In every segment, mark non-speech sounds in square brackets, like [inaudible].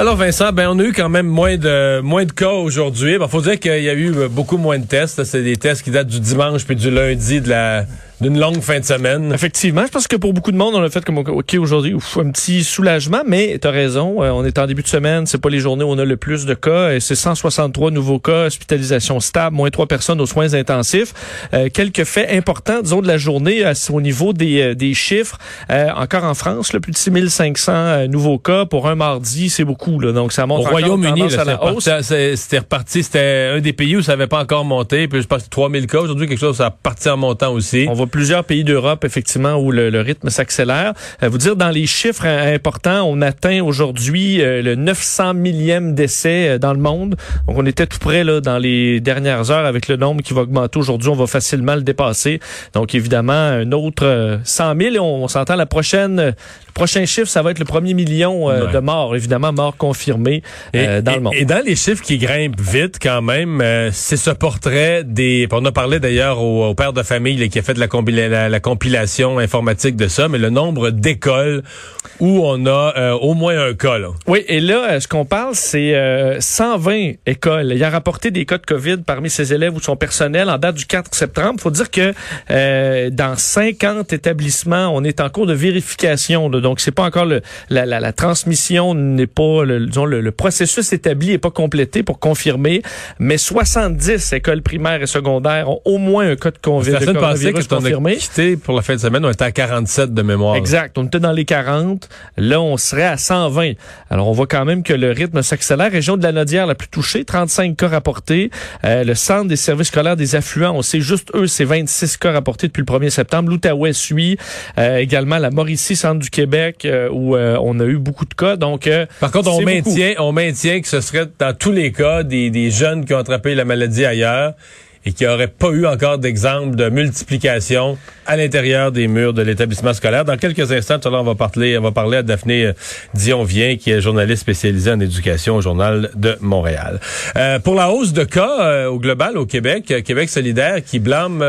Alors Vincent, ben on a eu quand même moins de moins de cas aujourd'hui. Il ben, faut dire qu'il y a eu beaucoup moins de tests. C'est des tests qui datent du dimanche puis du lundi de la d'une longue fin de semaine. Effectivement, je pense que pour beaucoup de monde, on a fait comme OK aujourd'hui, un petit soulagement, mais tu as raison, euh, on est en début de semaine, c'est pas les journées où on a le plus de cas, et c'est 163 nouveaux cas, hospitalisation stable, moins trois personnes aux soins intensifs. Euh, quelques faits importants, disons, de la journée euh, au niveau des, des chiffres. encore en France, le plus de 6500 nouveaux cas pour un mardi, c'est beaucoup. Là, donc ça monte Au Royaume-Uni, c'était reparti, c'était un des pays où ça n'avait pas encore monté, puis je pense que 3000 cas aujourd'hui, quelque chose ça a parti en montant aussi plusieurs pays d'Europe, effectivement, où le, rythme s'accélère. Euh, vous dire, dans les chiffres importants, on atteint aujourd'hui euh, le 900 millième décès euh, dans le monde. Donc, on était tout près là, dans les dernières heures avec le nombre qui va augmenter aujourd'hui. On va facilement le dépasser. Donc, évidemment, un autre 100 000. On, on s'entend la prochaine le prochain chiffre, ça va être le premier million de morts, évidemment, morts confirmés dans le monde. Et dans les chiffres qui grimpent vite quand même, c'est ce portrait des... On a parlé d'ailleurs au, père de famille qui a fait de la la, compilation informatique de ça, mais le nombre d'écoles où on a euh, au moins un cas. Oui, et là, euh, ce qu'on parle, c'est 120 euh, écoles. Il a rapporté des cas de COVID parmi ses élèves ou son personnel en date du 4 septembre. Il faut dire que dans 50 établissements, on est en cours de vérification. donc, c'est pas encore le, la, transmission n'est pas, le, disons, le, processus établi n'est pas complété pour confirmer, mais 70 écoles primaires et secondaires ont au moins un cas de, COVID, coronavirus quitté pour la fin de semaine, on était à 47 de mémoire. Exact. On était dans les 40. Là, on serait à 120. Alors, on voit quand même que le rythme s'accélère. Région de la Nodière la plus touchée, 35 cas rapportés. Euh, le centre des services scolaires des affluents, on sait juste eux, c'est 26 cas rapportés depuis le 1er septembre. L'Outaouais suit. Euh, également la Mauricie, centre du Québec, euh, où on a eu beaucoup de cas. Donc, Par contre, on maintient, on maintient que ce serait dans tous les cas des, des jeunes qui ont attrapé la maladie ailleurs et qui aurait pas eu encore d'exemple de multiplication à l'intérieur des murs de l'établissement scolaire. Dans quelques instants, on va parler, on va parler à Daphné euh, Dion-Vient, qui est journaliste spécialisée en éducation au Journal de Montréal. Euh, pour la hausse de cas euh, au global au Québec, Québec solidaire qui blâme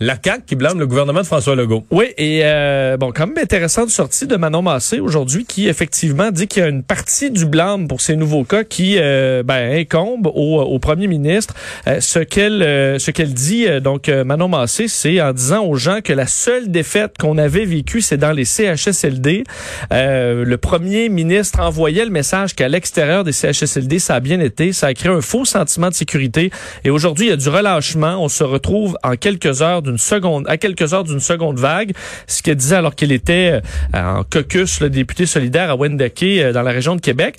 la CAQ, qui blâme le gouvernement de François Legault. Oui, et bon, quand même intéressante sortie de Manon Massé aujourd'hui, qui effectivement dit qu'il y a une partie du blâme pour ces nouveaux cas qui ben, incombe au, au premier ministre. ce qu'elle ce qu'elle dit, donc Manon Massé, c'est en disant aux gens que la seule défaite qu'on avait vécue, c'est dans les CHSLD. Euh, le premier ministre envoyait le message qu'à l'extérieur des CHSLD, ça a bien été. Ça a créé un faux sentiment de sécurité. Et aujourd'hui, il y a du relâchement. On se retrouve en quelques heures d'une seconde, à quelques heures d'une seconde vague. Ce qu'elle disait alors qu'elle était euh, en caucus, le député solidaire à Wendake, euh, dans la région de Québec.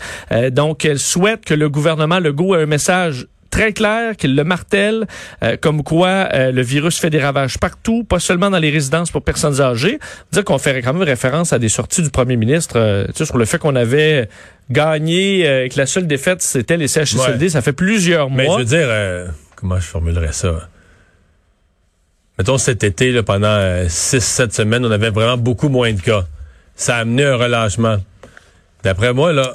donc, elle souhaite que le gouvernement Legault ait un message très clair qu'il le martèle, euh, comme quoi euh, le virus fait des ravages partout, pas seulement dans les résidences pour personnes âgées. Dire qu'on fait quand même référence à des sorties du premier ministre euh, sur le fait qu'on avait gagné et que la seule défaite c'était les CHSLD. Ça fait plusieurs mois. Mais je veux dire, comment je formulerais ça? Mettons cet été, là, pendant 6-7 semaines, on avait vraiment beaucoup moins de cas. Ça a amené un relâchement. D'après moi, là,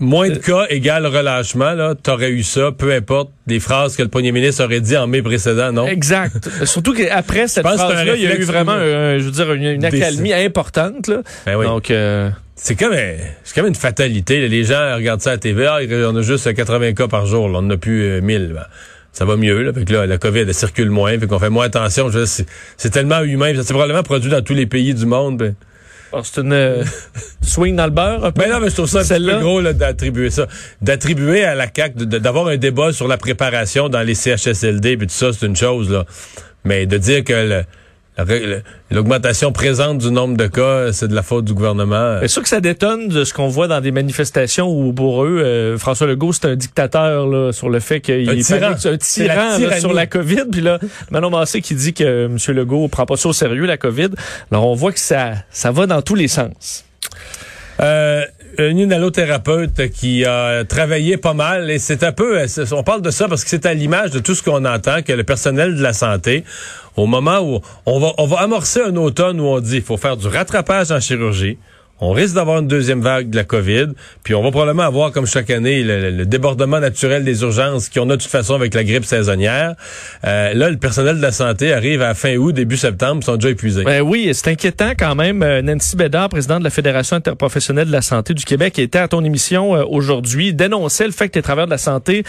Moins de cas égale relâchement, là, t'aurais eu ça, peu importe des phrases que le premier ministre aurait dit en mai précédent, non? Exact. [laughs] Surtout qu'après cette phrase-là, il y a eu vraiment, je veux dire, une, accalmie importante, là. Ben oui. Donc, euh... C'est comme, c'est comme une fatalité. Les gens regardent ça à la TV, ah, on a juste 80 cas par jour, là, on en a plus 1000. Ben, ça va mieux, là. Fait que là, la COVID, elle circule moins, fait qu'on fait moins attention. C'est tellement humain, ça s'est probablement produit dans tous les pays du monde. Ben. Oh, c'est une euh, [laughs] swing dans le beurre. Un peu? Mais non, mais je trouve ça un peu gros d'attribuer ça. D'attribuer à la CAQ, d'avoir un débat sur la préparation dans les CHSLD, puis tout ça, c'est une chose, là. Mais de dire que le, L'augmentation présente du nombre de cas, c'est de la faute du gouvernement. C'est sûr que ça détonne de ce qu'on voit dans des manifestations où pour eux, euh, François Legault, c'est un dictateur là, sur le fait qu'il est tyran, un tyran sur la COVID. Puis là, Manon Massé qui dit que M. Legault prend pas ça au sérieux, la COVID. Alors on voit que ça, ça va dans tous les sens. Euh, une inhalothérapeute qui a travaillé pas mal et c'est un peu, on parle de ça parce que c'est à l'image de tout ce qu'on entend que le personnel de la santé, au moment où on va, on va amorcer un automne où on dit il faut faire du rattrapage en chirurgie, on risque d'avoir une deuxième vague de la COVID, puis on va probablement avoir, comme chaque année, le, débordement naturel des urgences qu'on a de toute façon avec la grippe saisonnière. Euh, là, le personnel de la santé arrive à fin août, début septembre, ils sont déjà épuisés. Ben oui, c'est inquiétant quand même. Euh, Nancy Bédard, présidente de la Fédération interprofessionnelle de la santé du Québec, qui était à ton émission euh, aujourd'hui, dénonçait le fait que les travailleurs de la santé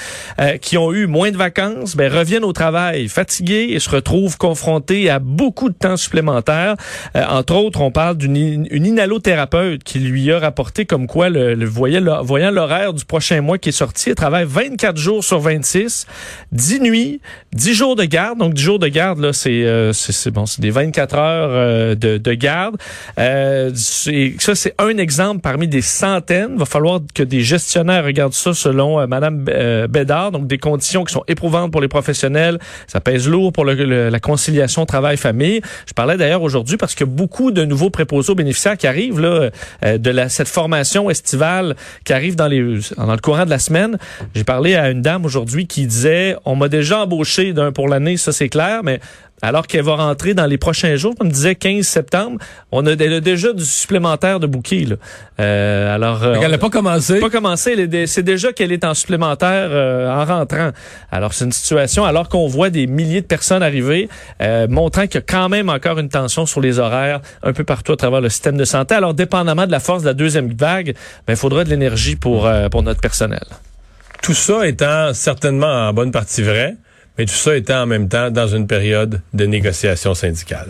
qui ont eu moins de vacances ben, reviennent au travail fatigués et se retrouvent confrontés à beaucoup de temps supplémentaire. entre autres, on parle d'une une inhalothérapeute qui lui a rapporté comme quoi le, le voyant l'horaire du prochain mois qui est sorti, elle travaille 24 jours sur 26, 10 nuits, 10 jours de garde. Donc 10 jours de garde là, c'est euh, bon, c'est des 24 heures euh, de, de, garde. Euh, ça c'est un exemple parmi des centaines. Va falloir que des gestionnaires regardent ça selon euh, madame Bédard, donc des conditions qui sont éprouvantes pour les professionnels, ça pèse lourd pour le, la conciliation travail-famille. Je parlais d'ailleurs aujourd'hui parce que beaucoup de nouveaux préposés aux bénéficiaires qui arrivent là euh, de la, cette formation estivale qui arrive dans, les, dans le courant de la semaine. J'ai parlé à une dame aujourd'hui qui disait, on m'a déjà embauché d'un pour l'année, ça c'est clair, mais alors qu'elle va rentrer dans les prochains jours, comme disait 15 septembre, on a, déjà du supplémentaire de bouquet. Là. Euh, alors, euh, elle n'a pas commencé. Pas commencé. C'est déjà qu'elle est en supplémentaire euh, en rentrant. Alors c'est une situation, alors qu'on voit des milliers de personnes arriver, euh, montrant qu'il y a quand même encore une tension sur les horaires un peu partout à travers le système de santé. Alors dépendamment de la force de la deuxième vague, ben, il faudra de l'énergie pour pour notre personnel. Tout ça étant certainement en bonne partie vrai mais tout ça étant en même temps dans une période de négociation syndicale.